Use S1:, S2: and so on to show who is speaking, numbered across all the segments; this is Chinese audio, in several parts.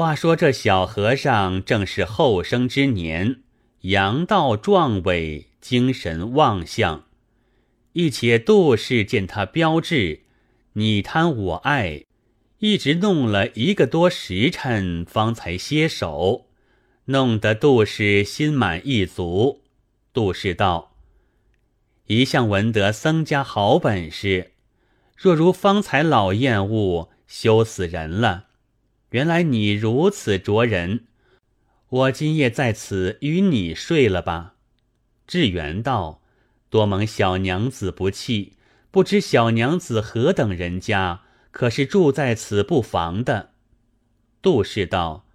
S1: 话说这小和尚正是后生之年，阳道壮伟，精神旺相。一且杜氏见他标致，你贪我爱，一直弄了一个多时辰，方才歇手，弄得杜氏心满意足。杜氏道：“一向闻得僧家好本事，若如方才老厌恶，羞死人了。原来你如此着人，我今夜在此与你睡了吧。”志远道。多蒙小娘子不弃，不知小娘子何等人家，可是住在此不妨的。杜氏道：“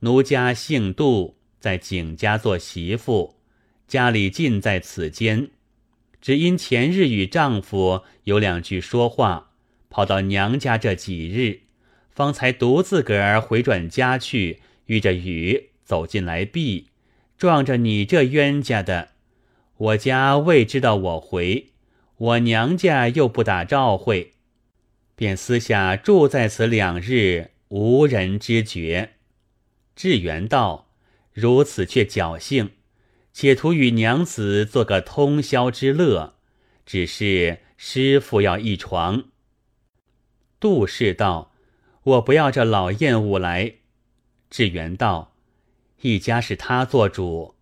S1: 奴家姓杜，在景家做媳妇，家里尽在此间。只因前日与丈夫有两句说话，跑到娘家这几日，方才独自个儿回转家去，遇着雨走进来避，撞着你这冤家的。”我家未知道我回，我娘家又不打召会，便私下住在此两日，无人知觉。智圆道：“如此却侥幸，且图与娘子做个通宵之乐。只是师傅要一床。”杜氏道：“我不要这老厌恶来。”智圆道：“一家是他做主，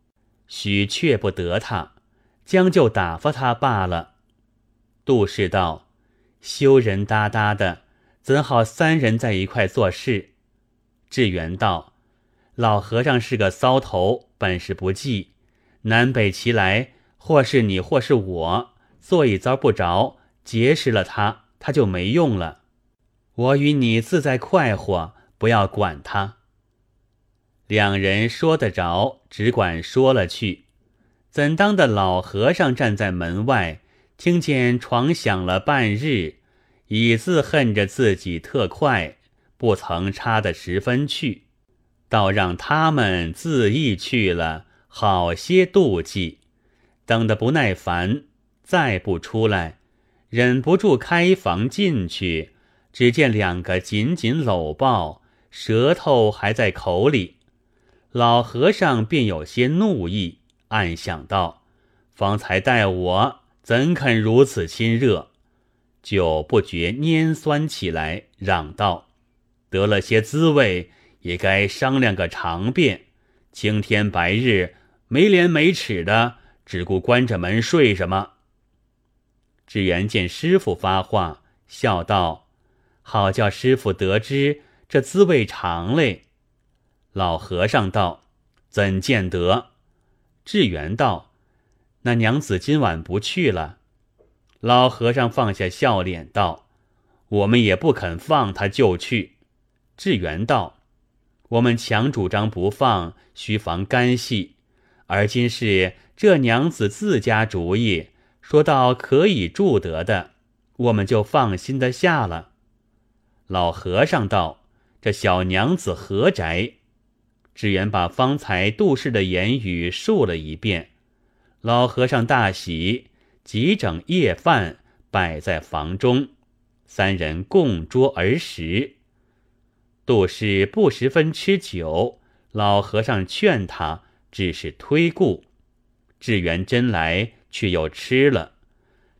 S1: 许却不得他。”将就打发他罢了。杜氏道：“羞人哒哒的，怎好三人在一块做事？”智圆道：“老和尚是个骚头，本事不济，南北齐来，或是你，或是我，做一遭不着，结识了他，他就没用了。我与你自在快活，不要管他。”两人说得着，只管说了去。怎当的老和尚站在门外，听见床响了半日，已自恨着自己特快，不曾插得十分去，倒让他们自意去了，好些妒忌。等得不耐烦，再不出来，忍不住开房进去，只见两个紧紧搂抱，舌头还在口里，老和尚便有些怒意。暗想到，方才待我怎肯如此亲热？就不觉拈酸起来，嚷道：“得了些滋味，也该商量个长便。青天白日，没脸没齿的，只顾关着门睡什么？”智圆见师傅发话，笑道：“好叫师傅得知这滋味长嘞。”老和尚道：“怎见得？”智圆道：“那娘子今晚不去了。”老和尚放下笑脸道：“我们也不肯放他就去。”智圆道：“我们强主张不放，须防干系。而今是这娘子自家主意，说到可以住得的，我们就放心的下了。”老和尚道：“这小娘子何宅？”智远把方才杜氏的言语述了一遍，老和尚大喜，即整夜饭摆在房中，三人共桌而食。杜氏不十分吃酒，老和尚劝他，只是推故。智远真来，却又吃了，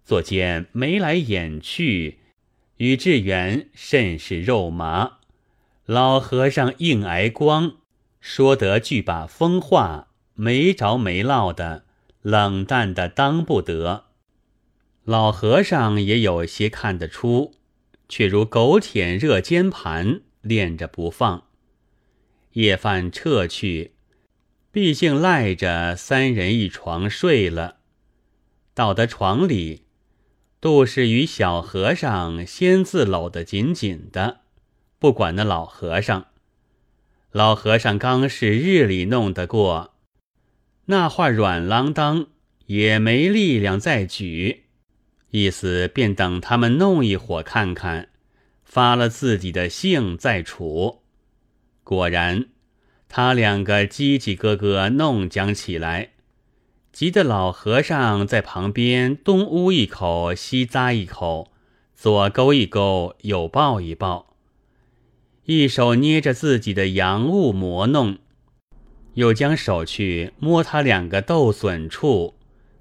S1: 作见眉来眼去，宇智圆甚是肉麻。老和尚硬挨光。说得句把风话，没着没落的，冷淡的当不得。老和尚也有些看得出，却如狗舔热煎盘，恋着不放。夜饭撤去，毕竟赖着三人一床睡了。到得床里，杜氏与小和尚先自搂得紧紧的，不管那老和尚。老和尚刚是日里弄得过，那话软啷当，也没力量再举，意思便等他们弄一伙看看，发了自己的性再处。果然，他两个叽叽咯咯弄将起来，急得老和尚在旁边东呜一口，西咂一口，左勾一勾，右抱一抱。一手捏着自己的阳物磨弄，又将手去摸他两个斗损处，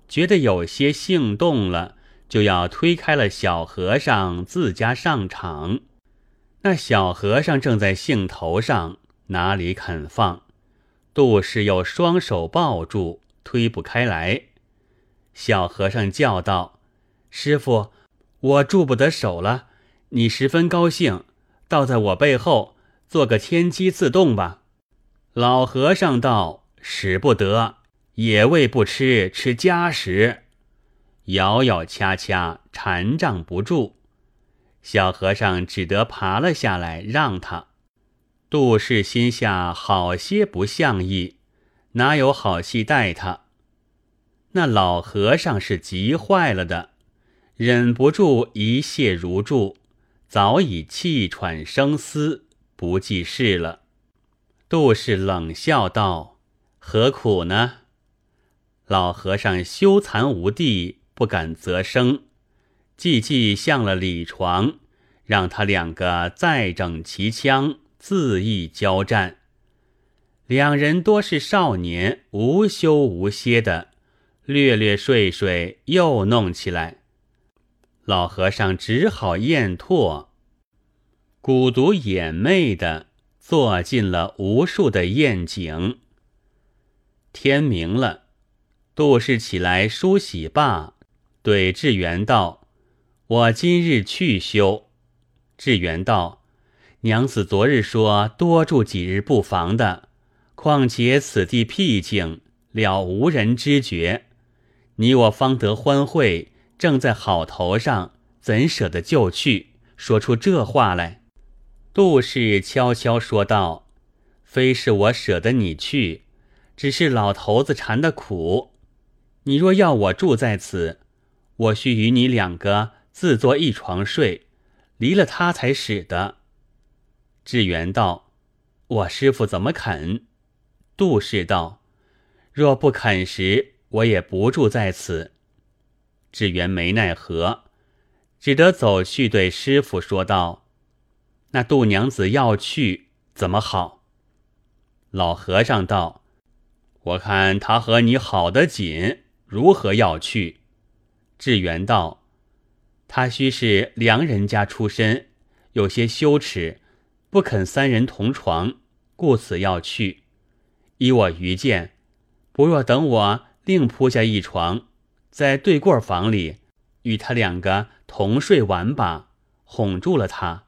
S1: 觉得有些兴动了，就要推开了小和尚自家上场。那小和尚正在兴头上，哪里肯放？杜氏又双手抱住，推不开来。小和尚叫道：“师傅，我住不得手了，你十分高兴。”倒在我背后做个天机自动吧。老和尚道：“使不得，野味不吃，吃家食。”咬咬掐掐，缠仗不住。小和尚只得爬了下来，让他。杜氏心下好些不像意，哪有好戏待他？那老和尚是急坏了的，忍不住一泻如注。早已气喘声嘶，不记事了。杜氏冷笑道：“何苦呢？”老和尚羞惭无地，不敢啧声，寂寂向了李床，让他两个再整齐枪，自意交战。两人多是少年，无休无歇的，略略睡睡，又弄起来。老和尚只好咽唾，蛊毒眼媚的做尽了无数的宴景。天明了，杜氏起来梳洗罢，对智元道：“我今日去休。”智元道：“娘子昨日说多住几日不妨的，况且此地僻静，了无人知觉。你我方得欢会。”正在好头上，怎舍得就去？说出这话来。杜氏悄悄说道：“非是我舍得你去，只是老头子馋的苦。你若要我住在此，我须与你两个自作一床睡，离了他才使得。”志远道：“我师傅怎么肯？”杜氏道：“若不肯时，我也不住在此。”志远没奈何，只得走去对师傅说道：“那杜娘子要去，怎么好？”老和尚道：“我看他和你好得紧，如何要去？”志远道：“他须是良人家出身，有些羞耻，不肯三人同床，故此要去。依我愚见，不若等我另铺下一床。”在对过房里，与他两个同睡完吧，哄住了他。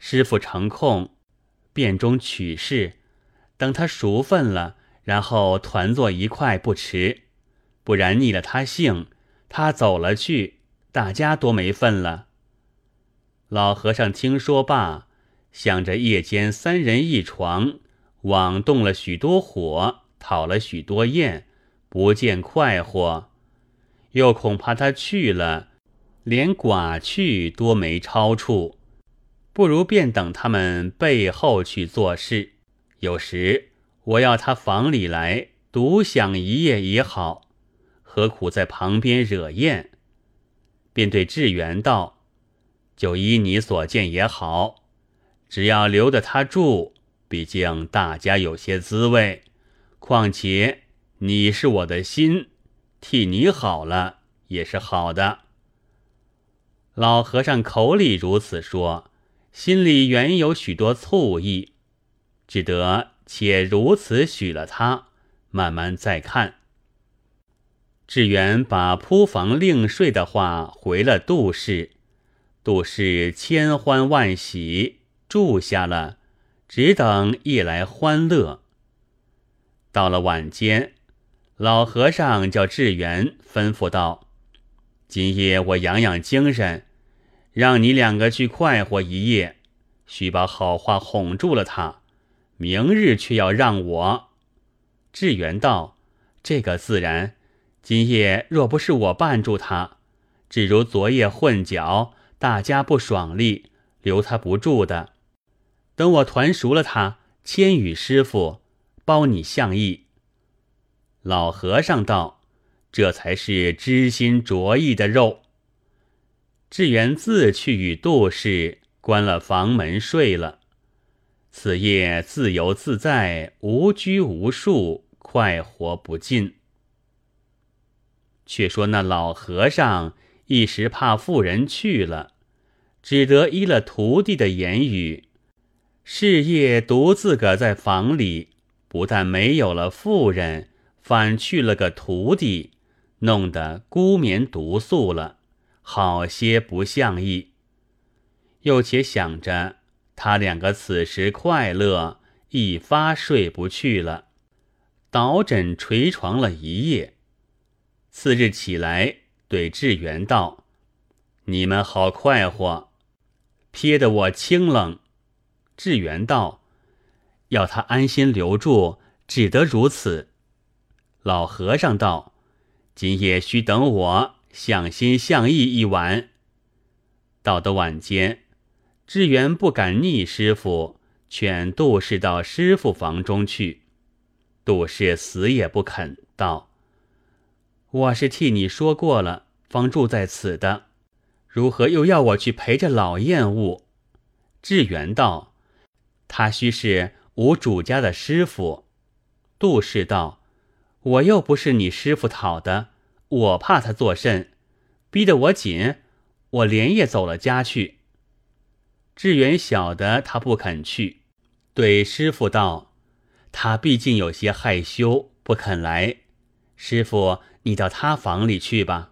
S1: 师傅成空，便中取事，等他熟分了，然后团坐一块不迟。不然逆了他性，他走了去，大家多没份了。老和尚听说罢，想着夜间三人一床，枉动了许多火，讨了许多厌，不见快活。又恐怕他去了，连寡去多没超处，不如便等他们背后去做事。有时我要他房里来独享一夜也好，何苦在旁边惹厌？便对智元道：“就依你所见也好，只要留得他住，毕竟大家有些滋味。况且你是我的心。”替你好了也是好的。老和尚口里如此说，心里原有许多醋意，只得且如此许了他，慢慢再看。智元把铺房另睡的话回了杜氏，杜氏千欢万喜，住下了，只等夜来欢乐。到了晚间。老和尚叫智元，吩咐道：“今夜我养养精神，让你两个去快活一夜，须把好话哄住了他。明日却要让我。”智元道：“这个自然。今夜若不是我绊住他，只如昨夜混搅，大家不爽利，留他不住的。等我团熟了他，千羽师傅包你相意。”老和尚道：“这才是知心着意的肉。”智源自去与杜氏关了房门睡了。此夜自由自在，无拘无束，快活不尽。却说那老和尚一时怕妇人去了，只得依了徒弟的言语，是夜独自个在房里，不但没有了妇人，反去了个徒弟，弄得孤眠独宿了，好些不像意。又且想着他两个此时快乐，一发睡不去了，倒枕垂床了一夜。次日起来，对智元道：“你们好快活，撇得我清冷。”智元道：“要他安心留住，只得如此。”老和尚道：“今夜须等我向心向意一晚。”到的晚间，智元不敢逆师傅，劝杜氏到师傅房中去。杜氏死也不肯，道。我是替你说过了，方住在此的，如何又要我去陪着老厌恶？智元道：“他须是吾主家的师傅。”杜氏道：“我又不是你师傅讨的，我怕他作甚？逼得我紧，我连夜走了家去。”志远晓得他不肯去，对师傅道：“他毕竟有些害羞，不肯来。师傅。”你到他房里去吧。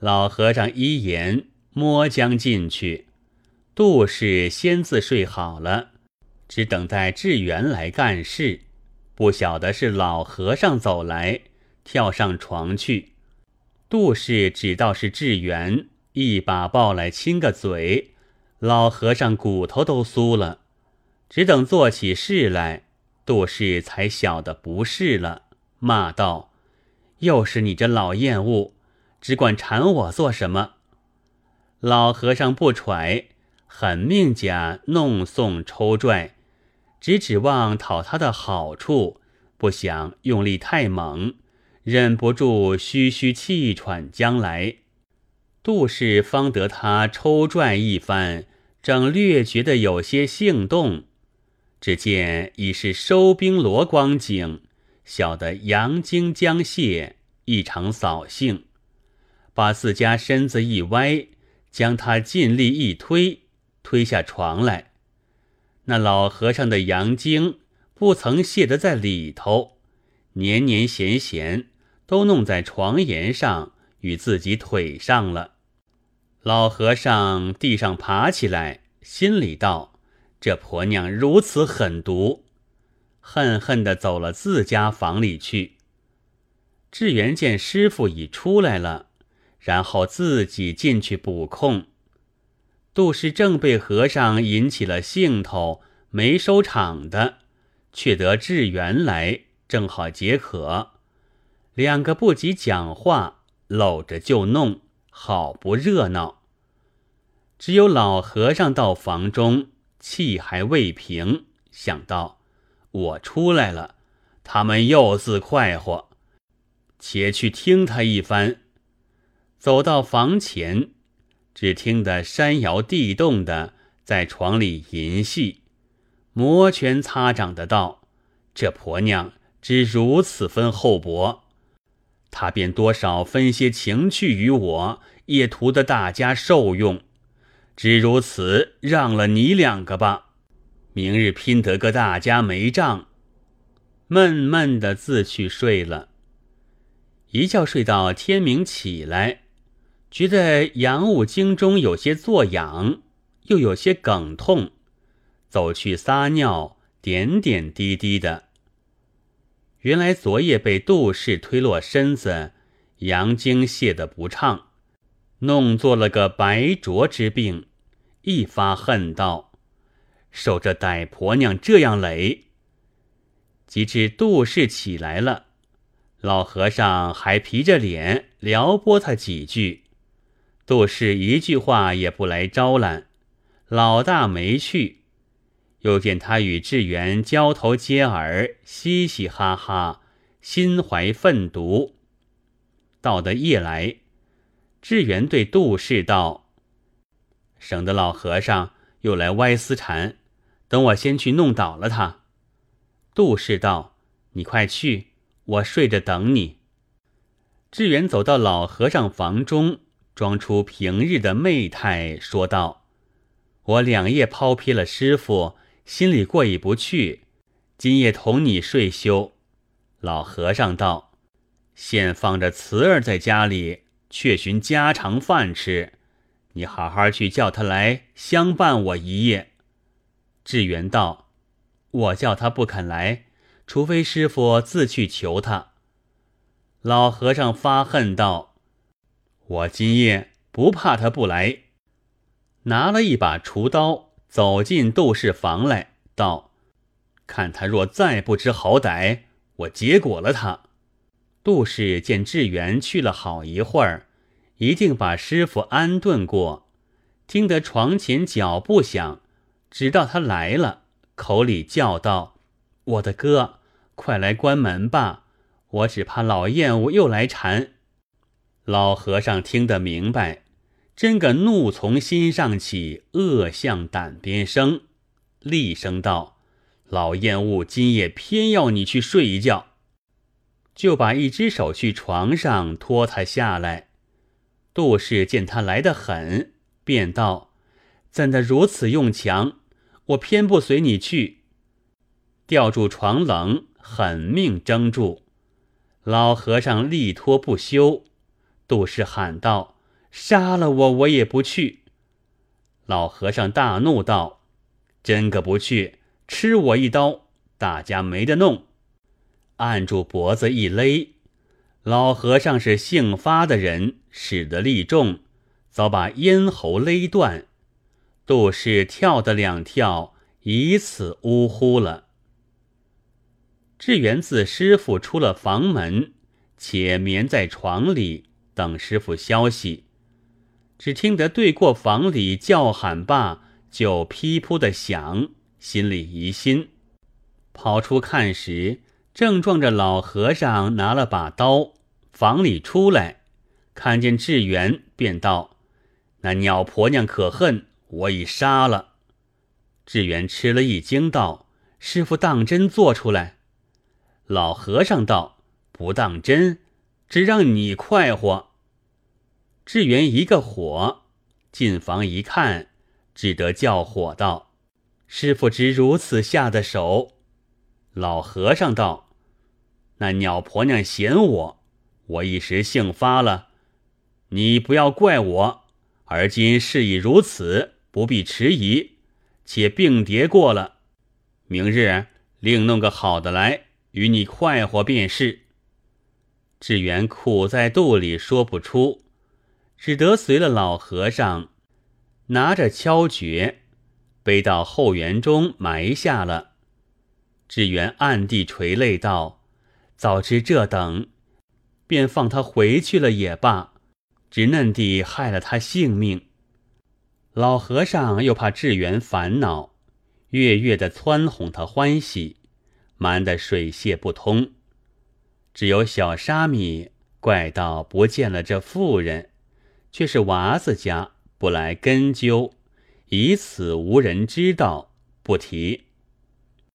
S1: 老和尚依言，摸将进去。杜氏先自睡好了，只等待智元来干事。不晓得是老和尚走来，跳上床去。杜氏只道是智元，一把抱来亲个嘴。老和尚骨头都酥了，只等做起事来，杜氏才晓得不是了，骂道。又是你这老厌恶，只管缠我做什么？老和尚不揣，狠命家弄送抽拽，只指望讨他的好处，不想用力太猛，忍不住吁吁气喘将来。杜氏方得他抽拽一番，正略觉得有些兴动，只见已是收兵罗光景。晓得阳精将泄，异常扫兴，把自家身子一歪，将他尽力一推，推下床来。那老和尚的阳精不曾泄得在里头，年年咸咸，都弄在床沿上与自己腿上了。老和尚地上爬起来，心里道：“这婆娘如此狠毒。”恨恨地走了自家房里去。智元见师傅已出来了，然后自己进去补空。杜氏正被和尚引起了兴头，没收场的，却得智元来，正好解渴。两个不及讲话，搂着就弄，好不热闹。只有老和尚到房中，气还未平，想到。我出来了，他们又自快活，且去听他一番。走到房前，只听得山摇地动的，在床里吟戏，摩拳擦掌的道：“这婆娘只如此分厚薄，她便多少分些情趣于我，也图得大家受用。只如此，让了你两个吧。”明日拼得个大家没账，闷闷的自去睡了。一觉睡到天明起来，觉得阳物经中有些作痒，又有些梗痛，走去撒尿，点点滴滴的。原来昨夜被杜氏推落身子，阳经泄得不畅，弄做了个白浊之病，一发恨道。受这歹婆娘这样累，及至杜氏起来了，老和尚还皮着脸撩拨他几句，杜氏一句话也不来招揽，老大没去，又见他与智元交头接耳，嘻嘻哈哈，心怀愤毒。到的夜来，智元对杜氏道：“省得老和尚又来歪丝缠。”等我先去弄倒了他。杜氏道：“你快去，我睡着等你。”志远走到老和尚房中，装出平日的媚态，说道：“我两夜抛撇了师傅，心里过意不去，今夜同你睡休。”老和尚道：“现放着慈儿在家里，却寻家常饭吃。你好好去叫他来相伴我一夜。”志远道：“我叫他不肯来，除非师傅自去求他。”老和尚发恨道：“我今夜不怕他不来。”拿了一把厨刀，走进杜氏房来，道：“看他若再不知好歹，我结果了他。”杜氏见志远去了好一会儿，一定把师傅安顿过，听得床前脚步响，直到他来了，口里叫道：“我的哥，快来关门吧。”我只怕老厌恶又来缠。老和尚听得明白，真个怒从心上起，恶向胆边生，厉声道：“老厌恶今夜偏要你去睡一觉。”就把一只手去床上拖他下来。杜氏见他来得很，便道：“怎的如此用强？我偏不随你去。”吊住床棱，狠命争住。老和尚力拖不休，杜氏喊道：“杀了我，我也不去。”老和尚大怒道：“真个不去，吃我一刀，大家没得弄。”按住脖子一勒。老和尚是姓发的人，使得力重，早把咽喉勒断。杜氏跳的两跳，以此呜呼了。志远自师傅出了房门，且眠在床里等师傅消息。只听得对过房里叫喊罢，就噼噗的响，心里疑心，跑出看时，正撞着老和尚拿了把刀，房里出来，看见志远，便道：“那鸟婆娘可恨，我已杀了。”志远吃了一惊，道：“师傅当真做出来？”老和尚道：“不当真，只让你快活。”志远一个火，进房一看，只得叫火道：“师傅只如此下的手。”老和尚道：“那鸟婆娘嫌我，我一时性发了，你不要怪我。而今事已如此，不必迟疑，且并叠过了，明日另弄个好的来。”与你快活便是。志远苦在肚里说不出，只得随了老和尚，拿着敲诀，背到后园中埋下了。志远暗地垂泪道：“早知这等，便放他回去了也罢，只嫩地害了他性命。”老和尚又怕志远烦恼，月月的撺哄他欢喜。瞒得水泄不通，只有小沙弥怪道不见了这妇人，却是娃子家不来根究，以此无人知道，不提。